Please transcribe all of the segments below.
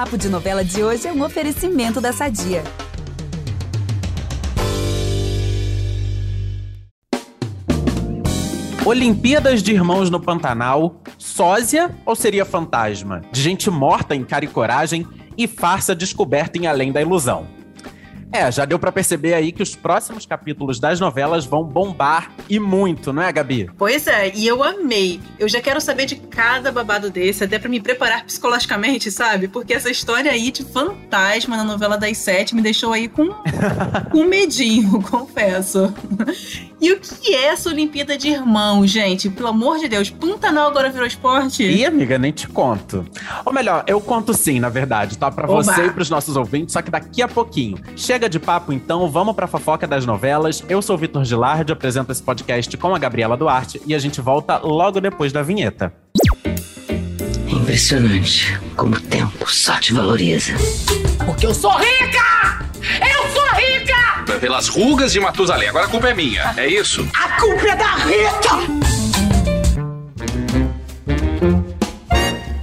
Papo de Novela de hoje é um oferecimento da Sadia. Olimpíadas de Irmãos no Pantanal, sósia ou seria fantasma? De gente morta em cara e coragem e farsa descoberta em Além da Ilusão. É, já deu para perceber aí que os próximos capítulos das novelas vão bombar e muito, não é, Gabi? Pois é, e eu amei. Eu já quero saber de cada babado desse, até para me preparar psicologicamente, sabe? Porque essa história aí de fantasma na novela das sete me deixou aí com, com medinho, confesso. E o que é essa Olimpíada de Irmãos, gente? Pelo amor de Deus, Pantanal agora virou esporte? Ih, amiga, nem te conto. Ou melhor, eu conto sim, na verdade, tá? Pra Oba. você e pros nossos ouvintes, só que daqui a pouquinho. Chega de papo então, vamos pra fofoca das novelas. Eu sou o Vitor Gilardi, apresento esse podcast com a Gabriela Duarte e a gente volta logo depois da vinheta. Impressionante como o tempo só te valoriza. Porque eu sou rica! Eu sou rica! Pelas rugas de Matusalém. Agora a culpa é minha. É isso? A culpa é da Rita!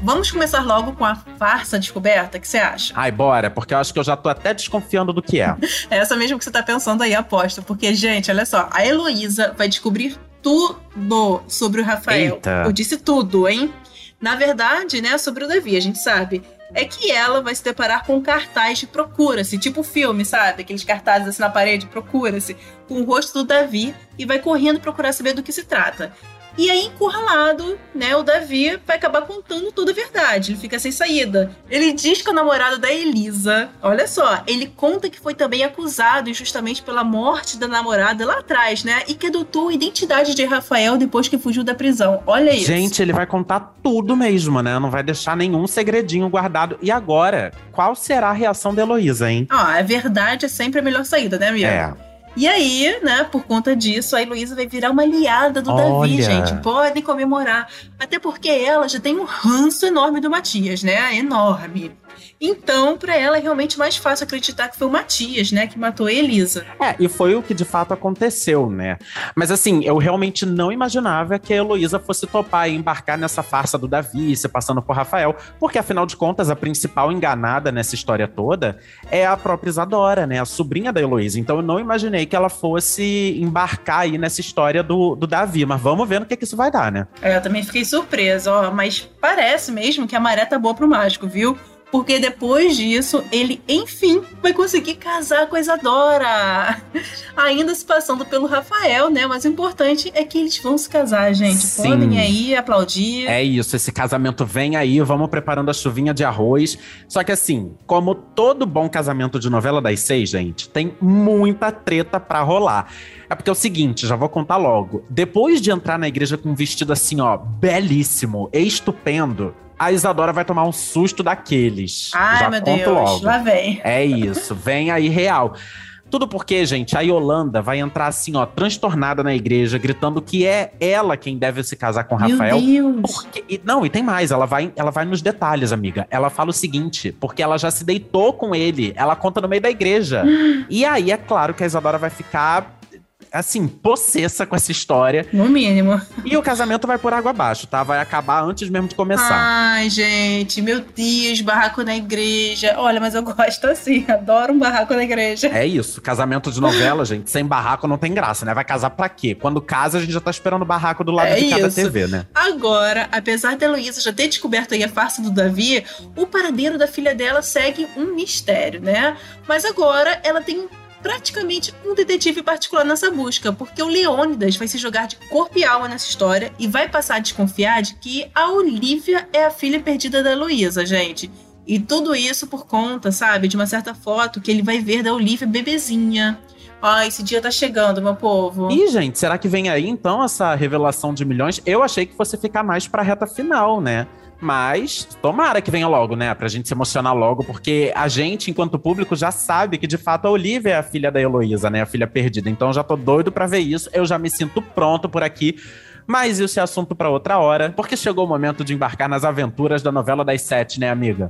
Vamos começar logo com a farsa descoberta, o que você acha? Ai, bora, porque eu acho que eu já tô até desconfiando do que é. É essa mesmo que você tá pensando aí, aposto. Porque, gente, olha só, a Heloísa vai descobrir tudo sobre o Rafael. Eita. Eu disse tudo, hein? Na verdade, né, sobre o Davi, a gente sabe. É que ela vai se deparar com um cartaz de procura-se, tipo filme, sabe? Aqueles cartazes assim na parede, procura-se, com o rosto do Davi e vai correndo procurar saber do que se trata. E aí, encurralado, né, o Davi vai acabar contando toda a verdade. Ele fica sem saída. Ele diz que é o namorado da Elisa. Olha só, ele conta que foi também acusado injustamente pela morte da namorada lá atrás, né? E que adotou a identidade de Rafael depois que fugiu da prisão. Olha isso. Gente, ele vai contar tudo mesmo, né? Não vai deixar nenhum segredinho guardado. E agora, qual será a reação da Heloísa, hein? Ah, a verdade é sempre a melhor saída, né, amiga? É. E aí, né, por conta disso, a Heloísa vai virar uma aliada do Davi, Olha. gente. Podem comemorar. Até porque ela já tem um ranço enorme do Matias, né? Enorme. Então, pra ela é realmente mais fácil acreditar que foi o Matias, né, que matou a Elisa. É, e foi o que de fato aconteceu, né? Mas assim, eu realmente não imaginava que a Heloísa fosse topar e embarcar nessa farsa do Davi, se passando por Rafael, porque afinal de contas, a principal enganada nessa história toda é a própria Isadora, né? A sobrinha da Heloísa. Então eu não imaginei que ela fosse embarcar aí nessa história do, do Davi. Mas vamos ver no que, que isso vai dar, né? É, eu também fiquei surpresa, ó, mas parece mesmo que a maré tá boa pro mágico, viu? Porque depois disso, ele, enfim, vai conseguir casar com a Isadora. Ainda se passando pelo Rafael, né? Mas o importante é que eles vão se casar, gente. Sim. Podem aí aplaudir. É isso, esse casamento vem aí, vamos preparando a chuvinha de arroz. Só que assim, como todo bom casamento de novela das seis, gente, tem muita treta pra rolar. É porque é o seguinte, já vou contar logo. Depois de entrar na igreja com um vestido assim, ó, belíssimo, estupendo, a Isadora vai tomar um susto daqueles. Ai, já meu Deus, logo. lá vem. É isso, vem aí real. Tudo porque, gente, a Yolanda vai entrar assim, ó, transtornada na igreja, gritando que é ela quem deve se casar com o Rafael. Meu Deus. Porque- e- não, e tem mais, ela vai, ela vai nos detalhes, amiga. Ela fala o seguinte, porque ela já se deitou com ele, ela conta no meio da igreja. e aí, é claro que a Isadora vai ficar, assim, possessa com essa história. No mínimo. E o casamento vai por água abaixo, tá? Vai acabar antes mesmo de começar. Ai, gente, meu Deus, barraco na igreja. Olha, mas eu gosto assim, adoro um barraco na igreja. É isso, casamento de novela, gente, sem barraco não tem graça, né? Vai casar pra quê? Quando casa, a gente já tá esperando o barraco do lado É de cada isso. TV, né? Agora, apesar da Heloísa já ter descoberto aí a farsa do Davi, o paradeiro da filha dela segue um mistério, né? Mas agora ela tem praticamente um detetive particular nessa busca, porque o Leônidas vai se jogar de corpo e alma nessa história e vai passar a desconfiar de que a Olivia é a filha perdida da Heloísa, gente. E tudo isso por conta, sabe, de uma certa foto que ele vai ver da Olivia bebezinha. Ó, esse dia tá chegando, meu povo. Ih, gente, será que vem aí então essa revelação de milhões? Eu achei que fosse ficar mais pra reta final, né? Mas tomara que venha logo, né? Pra gente se emocionar logo, porque a gente, enquanto público, já sabe que de fato a Olivia é a filha da Heloísa, né? A filha perdida. Então já tô doido pra ver isso. Eu já me sinto pronto por aqui. Mas isso é assunto pra outra hora, porque chegou o momento de embarcar nas aventuras da novela das sete, né, amiga?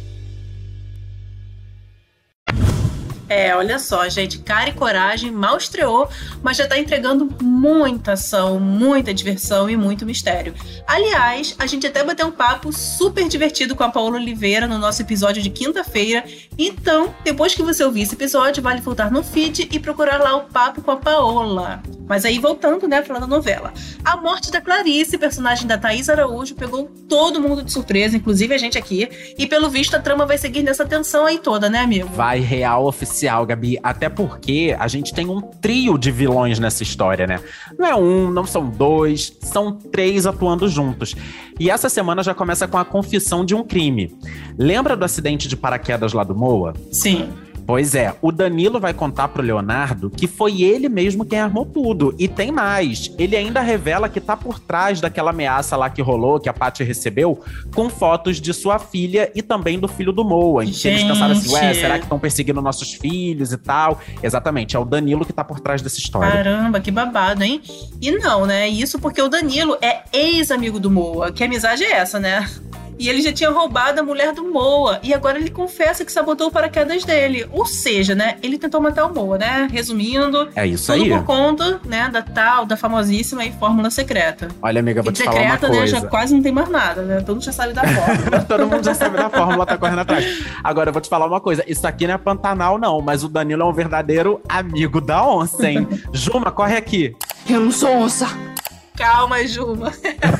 É, olha só, gente, cara e coragem mal estreou, mas já tá entregando muita ação, muita diversão e muito mistério. Aliás, a gente até bateu um papo super divertido com a Paola Oliveira no nosso episódio de quinta-feira. Então, depois que você ouvir esse episódio, vale voltar no feed e procurar lá o papo com a Paola. Mas aí, voltando, né, falando da novela. A morte da Clarice, personagem da Thaís Araújo, pegou todo mundo de surpresa, inclusive a gente aqui. E pelo visto, a trama vai seguir nessa tensão aí toda, né, amigo? Vai real oficial, Gabi. Até porque a gente tem um trio de vilões nessa história, né? Não é um, não são dois, são três atuando juntos. E essa semana já começa com a confissão de um crime. Lembra do acidente de paraquedas lá do Moa? Sim. Pois é, o Danilo vai contar pro Leonardo que foi ele mesmo quem armou tudo. E tem mais. Ele ainda revela que tá por trás daquela ameaça lá que rolou, que a Paty recebeu, com fotos de sua filha e também do filho do Moa. Que eles pensaram assim, ué, será que estão perseguindo nossos filhos e tal? Exatamente, é o Danilo que tá por trás dessa história. Caramba, que babado, hein? E não, né? Isso porque o Danilo é ex-amigo do Moa. Que amizade é essa, né? E ele já tinha roubado a mulher do Moa. E agora ele confessa que sabotou o paraquedas dele. Ou seja, né? Ele tentou matar o Moa, né? Resumindo. É isso tudo aí. por conta, né? Da tal, da famosíssima aí, fórmula secreta. Olha, amiga, vou E te falar uma secreta, né? coisa. Já quase não tem mais nada, né? Todo mundo já sabe da fórmula. Todo mundo já sabe da fórmula, tá correndo atrás. Agora, eu vou te falar uma coisa. Isso aqui não é Pantanal, não. Mas o Danilo é um verdadeiro amigo da onça, hein? Juma, corre aqui. Eu não sou onça. Calma, Juma.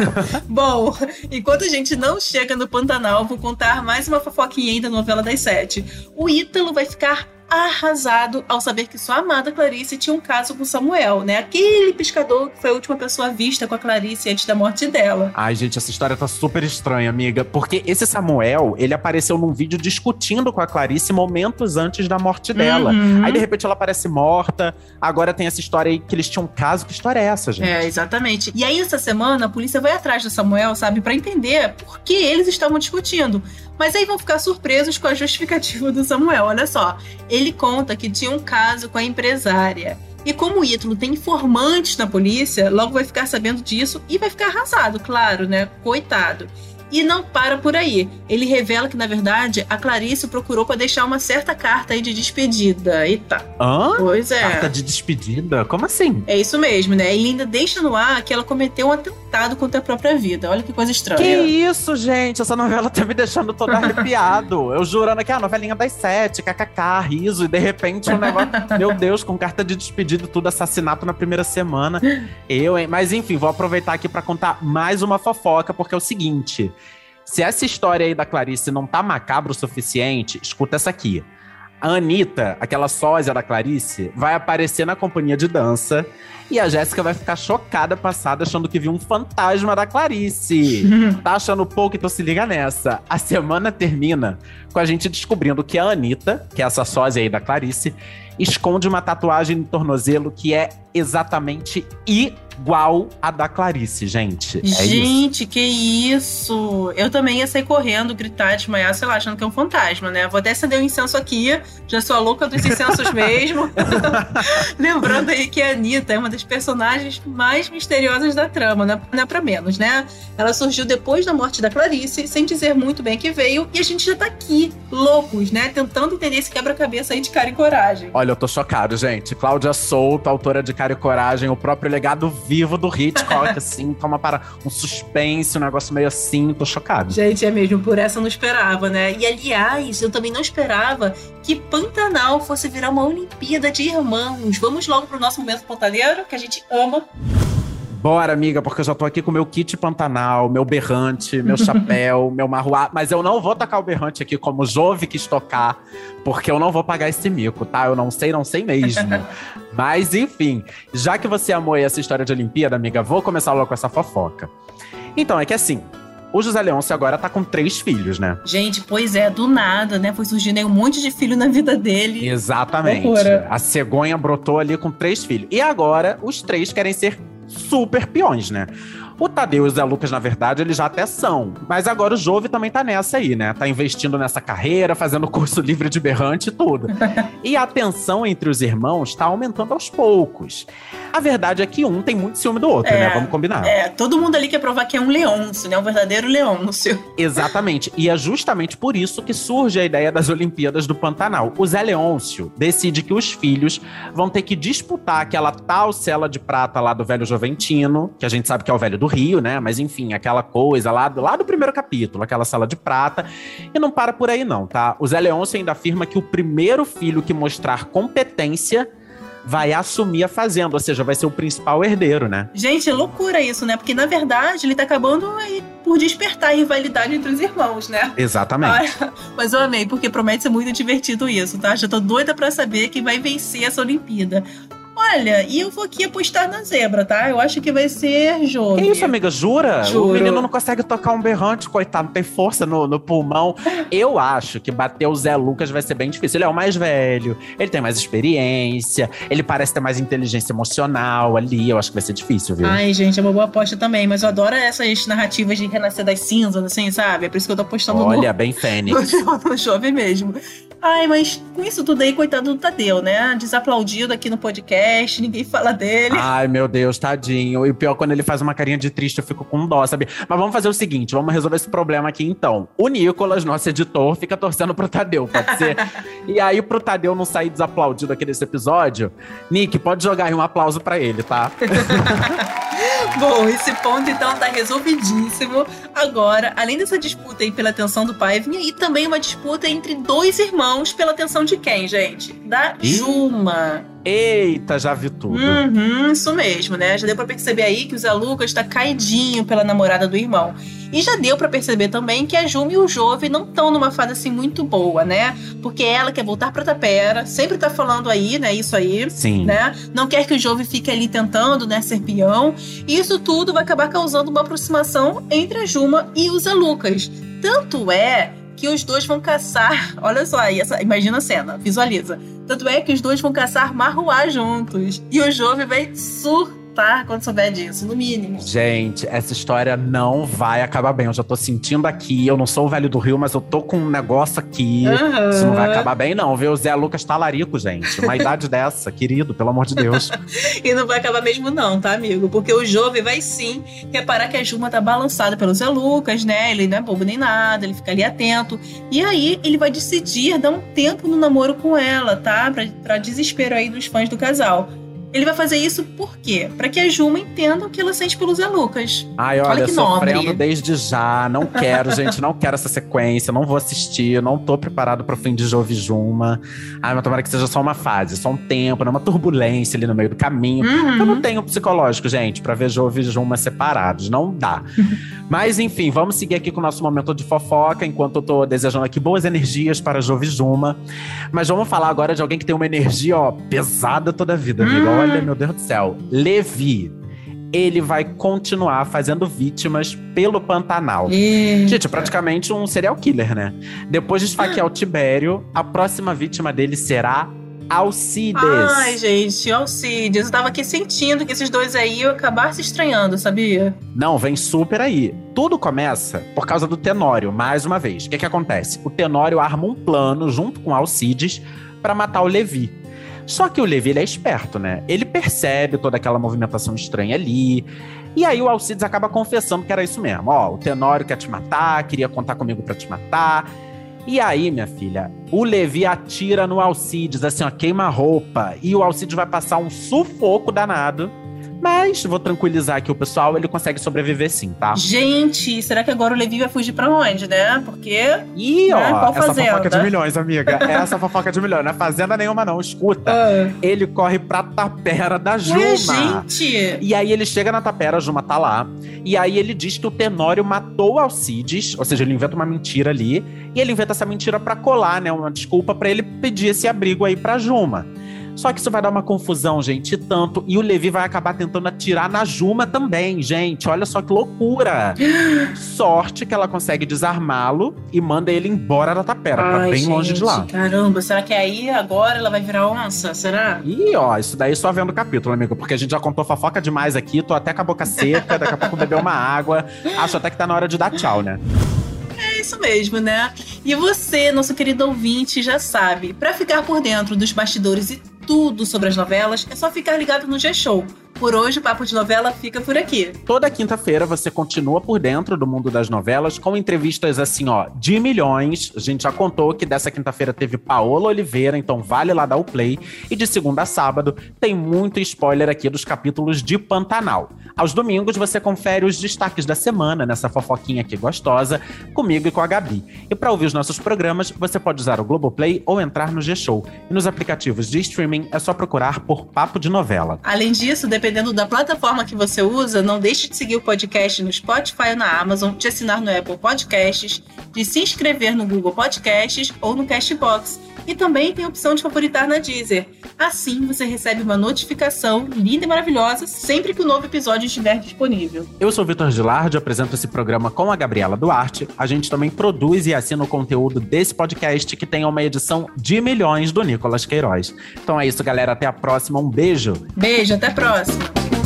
Bom, enquanto a gente não chega no Pantanal, vou contar mais uma fofoquinha da novela das sete. O Ítalo vai ficar arrasado ao saber que sua amada Clarice tinha um caso com Samuel, né? Aquele pescador que foi a última pessoa vista com a Clarice antes da morte dela. Ai, gente, essa história tá super estranha, amiga. Porque esse Samuel, ele apareceu num vídeo discutindo com a Clarice momentos antes da morte dela. Uhum. Aí, de repente, ela parece morta. Agora tem essa história aí que eles tinham um caso. Que história é essa, gente? É, exatamente. E aí, essa semana, a polícia vai atrás do Samuel, sabe, Pra entender por que eles estavam discutindo. Mas aí vão ficar surpresos com a justificativa do Samuel. Olha só. Ele conta que tinha um caso com a empresária. E como o Ítalo tem informantes na polícia, logo vai ficar sabendo disso e vai ficar arrasado, claro, né? Coitado. E não para por aí. Ele revela que, na verdade, a Clarice procurou para deixar uma certa carta aí de despedida. Eita. Hã? Pois é. Carta de despedida? Como assim? É isso mesmo, né? Ele ainda deixa no ar que ela cometeu um atentado contra a própria vida. Olha que coisa estranha. Que isso, gente? Essa novela tá me deixando todo arrepiado. Eu jurando que é a novelinha das sete, kkk, riso, e de repente um negócio. Meu Deus, com carta de despedida e tudo, assassinato na primeira semana. Eu, hein? Mas enfim, vou aproveitar aqui pra contar mais uma fofoca, porque é o seguinte. Se essa história aí da Clarice não tá macabro o suficiente, escuta essa aqui. A Anitta, aquela sósia da Clarice, vai aparecer na companhia de dança e a Jéssica vai ficar chocada, passada, achando que viu um fantasma da Clarice. tá achando pouco, então se liga nessa. A semana termina com a gente descobrindo que a Anitta, que é essa sósia aí da Clarice, esconde uma tatuagem no tornozelo que é exatamente igual à da Clarice, gente. É isso. Gente, que isso! Eu também ia sair correndo, gritar, desmaiar, sei lá, achando que é um fantasma, né? Vou até acender um incenso aqui, já sou a louca dos incensos mesmo. Lembrando aí que a Anitta é uma das personagens mais misteriosas da trama, né? não é pra menos, né? Ela surgiu depois da morte da Clarice, sem dizer muito bem que veio, e a gente já tá aqui, loucos, né? Tentando entender esse quebra-cabeça aí de cara e coragem. Olha, eu tô chocado, gente. Cláudia Souto, autora de Cara e Coragem, o próprio legado vivo do Hitchcock, assim, toma para um suspense, um negócio meio assim, tô chocado. Gente, é mesmo, por essa eu não esperava, né? E aliás, eu também não esperava que Pantanal fosse virar uma Olimpíada de irmãos. Vamos logo pro nosso momento pontaneiro, que a gente ama. Bora, amiga, porque eu já tô aqui com meu kit Pantanal, meu berrante, meu chapéu, meu marruá. Mas eu não vou tacar o berrante aqui como Jove quis tocar, porque eu não vou pagar esse mico, tá? Eu não sei, não sei mesmo. Mas, enfim, já que você amou essa história de Olimpíada, amiga, vou começar logo com essa fofoca. Então, é que assim, o José Leôncio agora tá com três filhos, né? Gente, pois é, do nada, né? Foi surgindo aí um monte de filho na vida dele. Exatamente. Loucura. A cegonha brotou ali com três filhos. E agora, os três querem ser super peões, né? O Tadeu e o Zé Lucas, na verdade, eles já até são. Mas agora o Jove também tá nessa aí, né? Tá investindo nessa carreira, fazendo curso livre de berrante e tudo. e a tensão entre os irmãos tá aumentando aos poucos. A verdade é que um tem muito ciúme do outro, É, né? Vamos combinar. É, todo mundo ali quer provar que é um Leôncio, né? Um verdadeiro Leôncio. Exatamente. E é justamente por isso que surge a ideia das Olimpíadas do Pantanal. O Zé Leôncio decide que os filhos vão ter que disputar aquela tal cela de prata lá do velho Joventino, que a gente sabe que é o velho do Rio, né? Mas enfim, aquela coisa lá do, lá do primeiro capítulo, aquela sala de prata. E não para por aí, não, tá? O Zé Leôncio ainda afirma que o primeiro filho que mostrar competência vai assumir a fazenda, ou seja, vai ser o principal herdeiro, né? Gente, é loucura isso, né? Porque na verdade ele tá acabando aí por despertar a rivalidade entre os irmãos, né? Exatamente. Ai, mas eu amei, porque promete ser muito divertido isso, tá? Já tô doida pra saber quem vai vencer essa Olimpíada. Olha, e eu vou aqui apostar na zebra, tá? Eu acho que vai ser jogo. Que isso, amiga? Jura? Juro. O menino não consegue tocar um berrante, coitado, não tem força no, no pulmão. Eu acho que bater o Zé Lucas vai ser bem difícil. Ele é o mais velho, ele tem mais experiência, ele parece ter mais inteligência emocional ali. Eu acho que vai ser difícil, viu? Ai, gente, é uma boa aposta também, mas eu adoro essas narrativas de renascer das cinzas, assim, sabe? É por isso que eu tô apostando Olha, no, bem fênix. no, no jovem mesmo. Ai, mas com isso tudo aí, coitado do Tadeu, né? Desaplaudido aqui no podcast, ninguém fala dele. Ai, meu Deus, tadinho. E o pior, quando ele faz uma carinha de triste, eu fico com dó, sabe? Mas vamos fazer o seguinte, vamos resolver esse problema aqui então. O Nicolas, nosso editor, fica torcendo pro Tadeu, pode ser? e aí, pro Tadeu não sair desaplaudido aqui desse episódio, Nick, pode jogar aí um aplauso pra ele, tá? Bom, esse ponto então tá resolvidíssimo. Agora, além dessa disputa aí pela atenção do pai, vinha aí também uma disputa entre dois irmãos pela atenção de quem, gente? Da. Juma. Eita, já vi tudo. Uhum, isso mesmo, né? Já deu pra perceber aí que o Zé Lucas tá caidinho pela namorada do irmão. E já deu pra perceber também que a Juma e o Jove não estão numa fase assim muito boa, né? Porque ela quer voltar pra Tapera, sempre tá falando aí, né? Isso aí. Sim. Né? Não quer que o Jove fique ali tentando, né, ser peão. E isso tudo vai acabar causando uma aproximação entre a Juma e o Zé Lucas. Tanto é que os dois vão caçar. Olha só, essa, imagina a cena, visualiza. Tanto é que os dois vão caçar marruá juntos. E o Jove vai surtar quando souber disso, no mínimo. Gente, essa história não vai acabar bem. Eu já tô sentindo aqui. Eu não sou o velho do Rio, mas eu tô com um negócio aqui. Aham. Isso não vai acabar bem, não, viu? O Zé Lucas tá larico, gente. Uma idade dessa, querido, pelo amor de Deus. E não vai acabar mesmo, não, tá, amigo? Porque o Jove vai sim reparar que a Juma tá balançada pelo Zé Lucas, né? Ele não é bobo nem nada, ele fica ali atento. E aí ele vai decidir dar um tempo no namoro com ela, tá? Pra, pra desespero aí dos fãs do casal. Ele vai fazer isso por quê? Pra que a Juma entenda o que ela sente pelo Zé Lucas. Ai, olha, Olha que nobre. sofrendo desde já. Não quero, gente, não quero essa sequência. Não vou assistir. Não tô preparado pro fim de Jove e Juma. Ai, mas tomara que seja só uma fase, só um tempo, né? Uma turbulência ali no meio do caminho. Uhum. Eu não tenho psicológico, gente, pra ver Jove e Juma separados. Não dá. Mas, enfim, vamos seguir aqui com o nosso momento de fofoca, enquanto eu tô desejando aqui boas energias para Jove e Juma. Mas vamos falar agora de alguém que tem uma energia, ó, pesada toda a vida, amiga. Hum. Olha, meu Deus do céu. Levi. Ele vai continuar fazendo vítimas pelo Pantanal. Eita. Gente, é praticamente um serial killer, né? Depois de esfaquear o Tibério, a próxima vítima dele será Alcides. Ai, gente, Alcides. Eu tava aqui sentindo que esses dois aí iam acabar se estranhando, sabia? Não, vem super aí. Tudo começa por causa do Tenório, mais uma vez. O que que acontece? O Tenório arma um plano junto com Alcides pra matar o Levi. Só que o Levi ele é esperto, né? Ele percebe toda aquela movimentação estranha ali. E aí o Alcides acaba confessando que era isso mesmo. Ó, o Tenório quer te matar, queria contar comigo pra te matar. E aí, minha filha, o Levi atira no Alcides, assim, ó, queima roupa. E o Alcides vai passar um sufoco danado. Mas vou tranquilizar aqui o pessoal, ele consegue sobreviver sim, tá? Gente, será que agora o Levi vai fugir pra onde, né? Porque. E, ó, Né? Qual essa fazenda? fofoca de milhões, amiga. Essa fofoca de milhões. Não é fazenda nenhuma, não. Escuta. Ele corre pra tapera da Juma. Ué, gente! E aí ele chega na tapera, a Juma tá lá. E aí ele diz que o Tenório matou Alcides. Ou seja, ele inventa uma mentira ali. E ele inventa essa mentira pra colar, né? Uma desculpa pra ele pedir esse abrigo aí pra Juma. Só que isso vai dar uma confusão, gente, e tanto. E o Levi vai acabar tentando atirar na Juma também, gente. Olha só que loucura. Sorte que ela consegue desarmá-lo e manda ele embora da tapera, pra Ai, bem longe de gente, lá. Caramba, será que aí agora ela vai virar onça? Será? E ó, isso daí só vendo o capítulo, amigo, porque a gente já contou fofoca demais aqui, tô até com a boca seca, daqui a pouco beber uma água. Acho até que tá na hora de dar tchau, né? Isso mesmo, né? E você, nosso querido ouvinte, já sabe, pra ficar por dentro dos bastidores e tudo sobre as novelas, é só ficar ligado no G-Show. Por hoje, o Papo de Novela fica por aqui. Toda quinta-feira você continua por dentro do mundo das novelas com entrevistas assim, ó, de milhões. A gente já contou que dessa quinta-feira teve Paola Oliveira, então vale lá dar o play. E de segunda a sábado tem muito spoiler aqui dos capítulos de Pantanal. Aos domingos você confere os destaques da semana nessa fofoquinha aqui gostosa, comigo e com a Gabi. E para ouvir os nossos programas, você pode usar o Globoplay ou entrar no G-Show. E nos aplicativos de streaming é só procurar por Papo de Novela. Além disso, dependendo da plataforma que você usa, não deixe de seguir o podcast no Spotify ou na Amazon, de assinar no Apple Podcasts, de se inscrever no Google Podcasts ou no Castbox. E também tem a opção de favoritar na Deezer. Assim você recebe uma notificação linda e maravilhosa sempre que o novo episódio estiver disponível. Eu sou o Vitor Gilardi, apresento esse programa com a Gabriela Duarte. A gente também produz e assina o conteúdo desse podcast que tem uma edição de milhões do Nicolas Queiroz. Então é isso, galera. Até a próxima. Um beijo. Beijo, até a próxima!